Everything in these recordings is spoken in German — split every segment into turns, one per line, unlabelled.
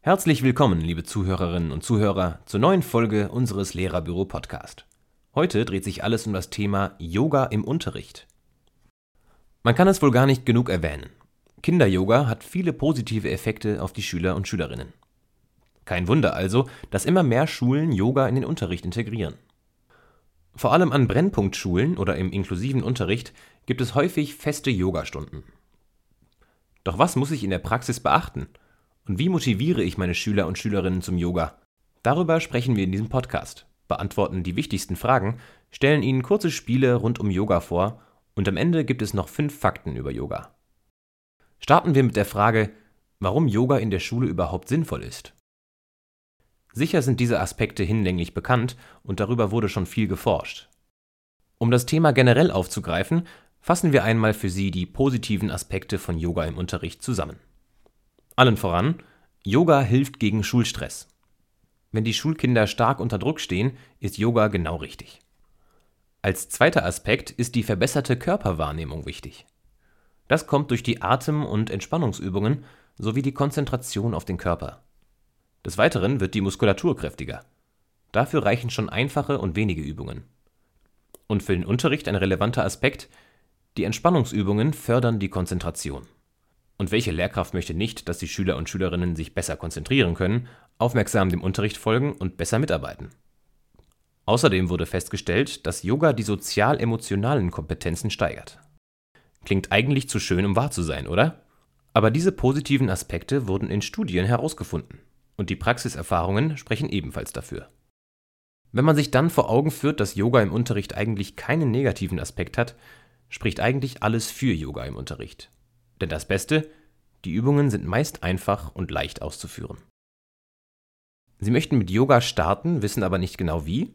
Herzlich willkommen, liebe Zuhörerinnen und Zuhörer, zur neuen Folge unseres Lehrerbüro Podcast. Heute dreht sich alles um das Thema Yoga im Unterricht. Man kann es wohl gar nicht genug erwähnen. Kinder-Yoga hat viele positive Effekte auf die Schüler und Schülerinnen. Kein Wunder also, dass immer mehr Schulen Yoga in den Unterricht integrieren. Vor allem an Brennpunktschulen oder im inklusiven Unterricht gibt es häufig feste Yogastunden. Doch was muss ich in der Praxis beachten? Und wie motiviere ich meine Schüler und Schülerinnen zum Yoga? Darüber sprechen wir in diesem Podcast, beantworten die wichtigsten Fragen, stellen Ihnen kurze Spiele rund um Yoga vor und am Ende gibt es noch fünf Fakten über Yoga. Starten wir mit der Frage, warum Yoga in der Schule überhaupt sinnvoll ist. Sicher sind diese Aspekte hinlänglich bekannt und darüber wurde schon viel geforscht. Um das Thema generell aufzugreifen, fassen wir einmal für Sie die positiven Aspekte von Yoga im Unterricht zusammen. Allen voran, Yoga hilft gegen Schulstress. Wenn die Schulkinder stark unter Druck stehen, ist Yoga genau richtig. Als zweiter Aspekt ist die verbesserte Körperwahrnehmung wichtig. Das kommt durch die Atem- und Entspannungsübungen sowie die Konzentration auf den Körper. Des Weiteren wird die Muskulatur kräftiger. Dafür reichen schon einfache und wenige Übungen. Und für den Unterricht ein relevanter Aspekt, die Entspannungsübungen fördern die Konzentration. Und welche Lehrkraft möchte nicht, dass die Schüler und Schülerinnen sich besser konzentrieren können, aufmerksam dem Unterricht folgen und besser mitarbeiten? Außerdem wurde festgestellt, dass Yoga die sozial-emotionalen Kompetenzen steigert. Klingt eigentlich zu schön, um wahr zu sein, oder? Aber diese positiven Aspekte wurden in Studien herausgefunden. Und die Praxiserfahrungen sprechen ebenfalls dafür. Wenn man sich dann vor Augen führt, dass Yoga im Unterricht eigentlich keinen negativen Aspekt hat, spricht eigentlich alles für Yoga im Unterricht. Denn das Beste, die Übungen sind meist einfach und leicht auszuführen. Sie möchten mit Yoga starten, wissen aber nicht genau wie?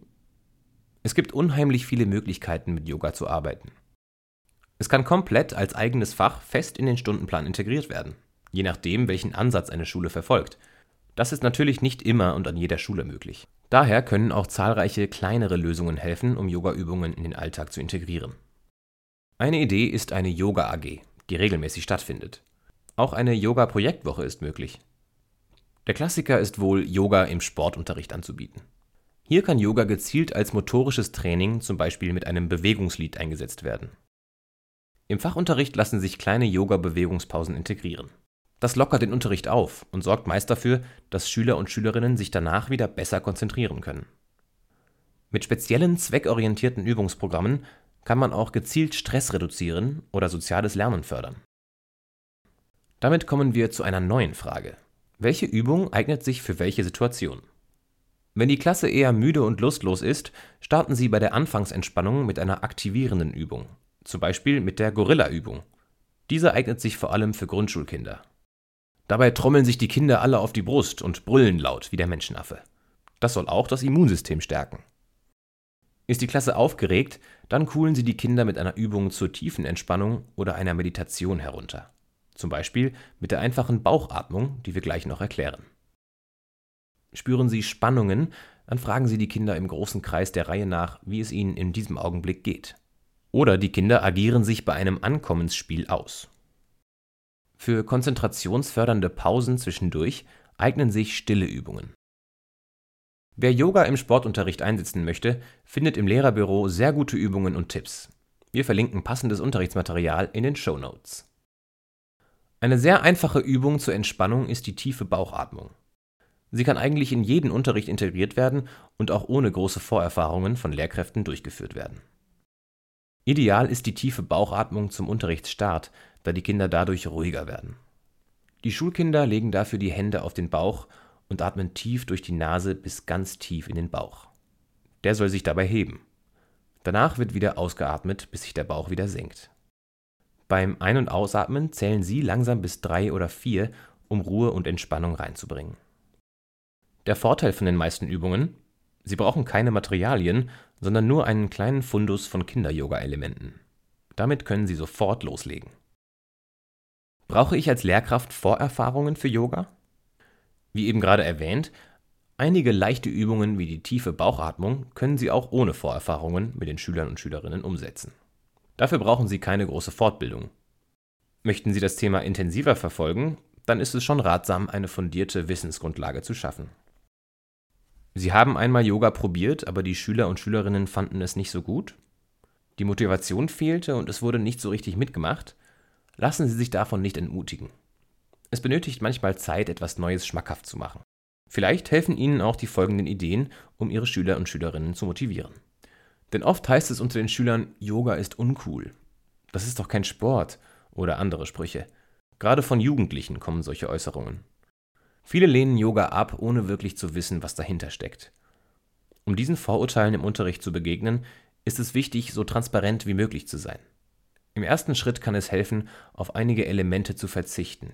Es gibt unheimlich viele Möglichkeiten, mit Yoga zu arbeiten. Es kann komplett als eigenes Fach fest in den Stundenplan integriert werden, je nachdem, welchen Ansatz eine Schule verfolgt. Das ist natürlich nicht immer und an jeder Schule möglich. Daher können auch zahlreiche kleinere Lösungen helfen, um Yoga-Übungen in den Alltag zu integrieren. Eine Idee ist eine Yoga AG, die regelmäßig stattfindet. Auch eine Yoga-Projektwoche ist möglich. Der Klassiker ist wohl, Yoga im Sportunterricht anzubieten. Hier kann Yoga gezielt als motorisches Training zum Beispiel mit einem Bewegungslied eingesetzt werden. Im Fachunterricht lassen sich kleine Yoga-Bewegungspausen integrieren. Das lockert den Unterricht auf und sorgt meist dafür, dass Schüler und Schülerinnen sich danach wieder besser konzentrieren können. Mit speziellen zweckorientierten Übungsprogrammen kann man auch gezielt Stress reduzieren oder soziales Lernen fördern. Damit kommen wir zu einer neuen Frage. Welche Übung eignet sich für welche Situation? Wenn die Klasse eher müde und lustlos ist, starten Sie bei der Anfangsentspannung mit einer aktivierenden Übung zum Beispiel mit der Gorilla-Übung. Diese eignet sich vor allem für Grundschulkinder. Dabei trommeln sich die Kinder alle auf die Brust und brüllen laut wie der Menschenaffe. Das soll auch das Immunsystem stärken. Ist die Klasse aufgeregt, dann coolen sie die Kinder mit einer Übung zur tiefen Entspannung oder einer Meditation herunter. Zum Beispiel mit der einfachen Bauchatmung, die wir gleich noch erklären. Spüren Sie Spannungen, dann fragen Sie die Kinder im großen Kreis der Reihe nach, wie es ihnen in diesem Augenblick geht. Oder die Kinder agieren sich bei einem Ankommensspiel aus. Für konzentrationsfördernde Pausen zwischendurch eignen sich stille Übungen. Wer Yoga im Sportunterricht einsetzen möchte, findet im Lehrerbüro sehr gute Übungen und Tipps. Wir verlinken passendes Unterrichtsmaterial in den Show Notes. Eine sehr einfache Übung zur Entspannung ist die tiefe Bauchatmung. Sie kann eigentlich in jeden Unterricht integriert werden und auch ohne große Vorerfahrungen von Lehrkräften durchgeführt werden. Ideal ist die tiefe Bauchatmung zum Unterrichtsstart, da die Kinder dadurch ruhiger werden. Die Schulkinder legen dafür die Hände auf den Bauch und atmen tief durch die Nase bis ganz tief in den Bauch. Der soll sich dabei heben. Danach wird wieder ausgeatmet, bis sich der Bauch wieder senkt. Beim Ein- und Ausatmen zählen Sie langsam bis drei oder vier, um Ruhe und Entspannung reinzubringen. Der Vorteil von den meisten Übungen, Sie brauchen keine Materialien, sondern nur einen kleinen Fundus von Kinder-Yoga-Elementen. Damit können Sie sofort loslegen. Brauche ich als Lehrkraft Vorerfahrungen für Yoga? Wie eben gerade erwähnt, einige leichte Übungen wie die tiefe Bauchatmung können Sie auch ohne Vorerfahrungen mit den Schülern und Schülerinnen umsetzen. Dafür brauchen Sie keine große Fortbildung. Möchten Sie das Thema intensiver verfolgen, dann ist es schon ratsam, eine fundierte Wissensgrundlage zu schaffen. Sie haben einmal Yoga probiert, aber die Schüler und Schülerinnen fanden es nicht so gut? Die Motivation fehlte und es wurde nicht so richtig mitgemacht? Lassen Sie sich davon nicht entmutigen. Es benötigt manchmal Zeit, etwas Neues schmackhaft zu machen. Vielleicht helfen Ihnen auch die folgenden Ideen, um Ihre Schüler und Schülerinnen zu motivieren. Denn oft heißt es unter den Schülern, Yoga ist uncool. Das ist doch kein Sport oder andere Sprüche. Gerade von Jugendlichen kommen solche Äußerungen. Viele lehnen Yoga ab, ohne wirklich zu wissen, was dahinter steckt. Um diesen Vorurteilen im Unterricht zu begegnen, ist es wichtig, so transparent wie möglich zu sein. Im ersten Schritt kann es helfen, auf einige Elemente zu verzichten.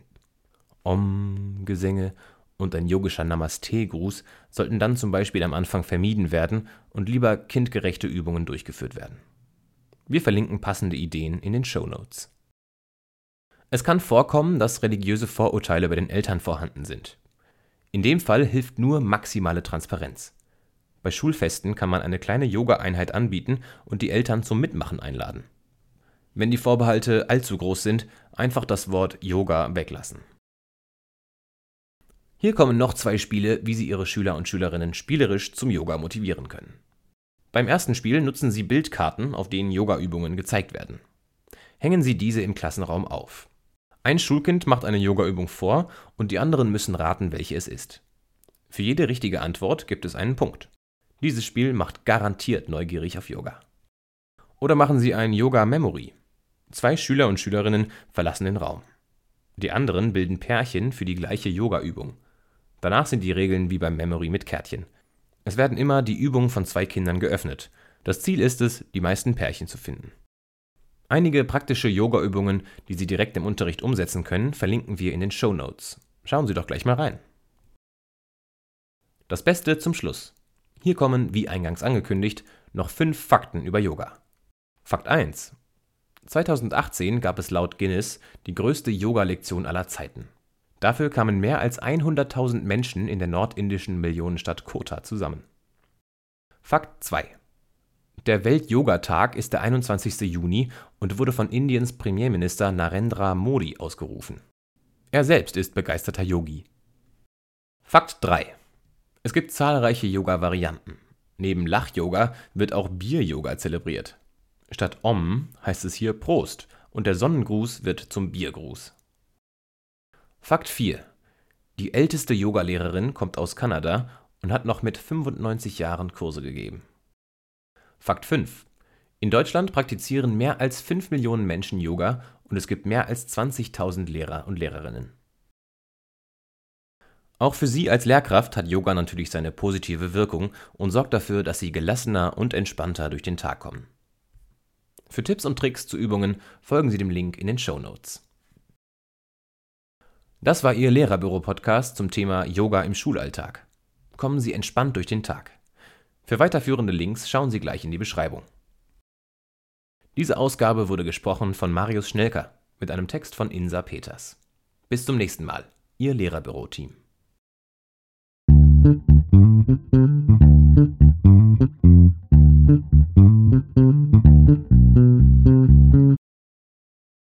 Om-Gesänge und ein yogischer Namaste-Gruß sollten dann zum Beispiel am Anfang vermieden werden und lieber kindgerechte Übungen durchgeführt werden. Wir verlinken passende Ideen in den Show Notes. Es kann vorkommen, dass religiöse Vorurteile bei den Eltern vorhanden sind. In dem Fall hilft nur maximale Transparenz. Bei Schulfesten kann man eine kleine Yoga-Einheit anbieten und die Eltern zum Mitmachen einladen. Wenn die Vorbehalte allzu groß sind, einfach das Wort Yoga weglassen. Hier kommen noch zwei Spiele, wie Sie Ihre Schüler und Schülerinnen spielerisch zum Yoga motivieren können. Beim ersten Spiel nutzen Sie Bildkarten, auf denen Yogaübungen gezeigt werden. Hängen Sie diese im Klassenraum auf. Ein Schulkind macht eine Yogaübung vor und die anderen müssen raten, welche es ist. Für jede richtige Antwort gibt es einen Punkt. Dieses Spiel macht garantiert neugierig auf Yoga. Oder machen Sie ein Yoga Memory. Zwei Schüler und Schülerinnen verlassen den Raum. Die anderen bilden Pärchen für die gleiche Yogaübung. Danach sind die Regeln wie beim Memory mit Kärtchen. Es werden immer die Übungen von zwei Kindern geöffnet. Das Ziel ist es, die meisten Pärchen zu finden. Einige praktische Yoga-Übungen, die Sie direkt im Unterricht umsetzen können, verlinken wir in den Show Notes. Schauen Sie doch gleich mal rein. Das Beste zum Schluss. Hier kommen, wie eingangs angekündigt, noch fünf Fakten über Yoga. Fakt 1. 2018 gab es laut Guinness die größte Yoga-Lektion aller Zeiten. Dafür kamen mehr als 100.000 Menschen in der nordindischen Millionenstadt Kota zusammen. Fakt 2. Der Welt-Yoga-Tag ist der 21. Juni und wurde von Indiens Premierminister Narendra Modi ausgerufen. Er selbst ist begeisterter Yogi. Fakt 3. Es gibt zahlreiche Yoga-Varianten. Neben Lach-Yoga wird auch Bier-Yoga zelebriert. Statt Om heißt es hier Prost und der Sonnengruß wird zum Biergruß. Fakt 4. Die älteste Yogalehrerin kommt aus Kanada und hat noch mit 95 Jahren Kurse gegeben. Fakt 5. In Deutschland praktizieren mehr als 5 Millionen Menschen Yoga und es gibt mehr als 20.000 Lehrer und Lehrerinnen. Auch für Sie als Lehrkraft hat Yoga natürlich seine positive Wirkung und sorgt dafür, dass Sie gelassener und entspannter durch den Tag kommen. Für Tipps und Tricks zu Übungen folgen Sie dem Link in den Show Notes. Das war Ihr Lehrerbüro-Podcast zum Thema Yoga im Schulalltag. Kommen Sie entspannt durch den Tag. Für weiterführende Links schauen Sie gleich in die Beschreibung. Diese Ausgabe wurde gesprochen von Marius Schnelker mit einem Text von Insa Peters. Bis zum nächsten Mal, Ihr Lehrerbüro-Team.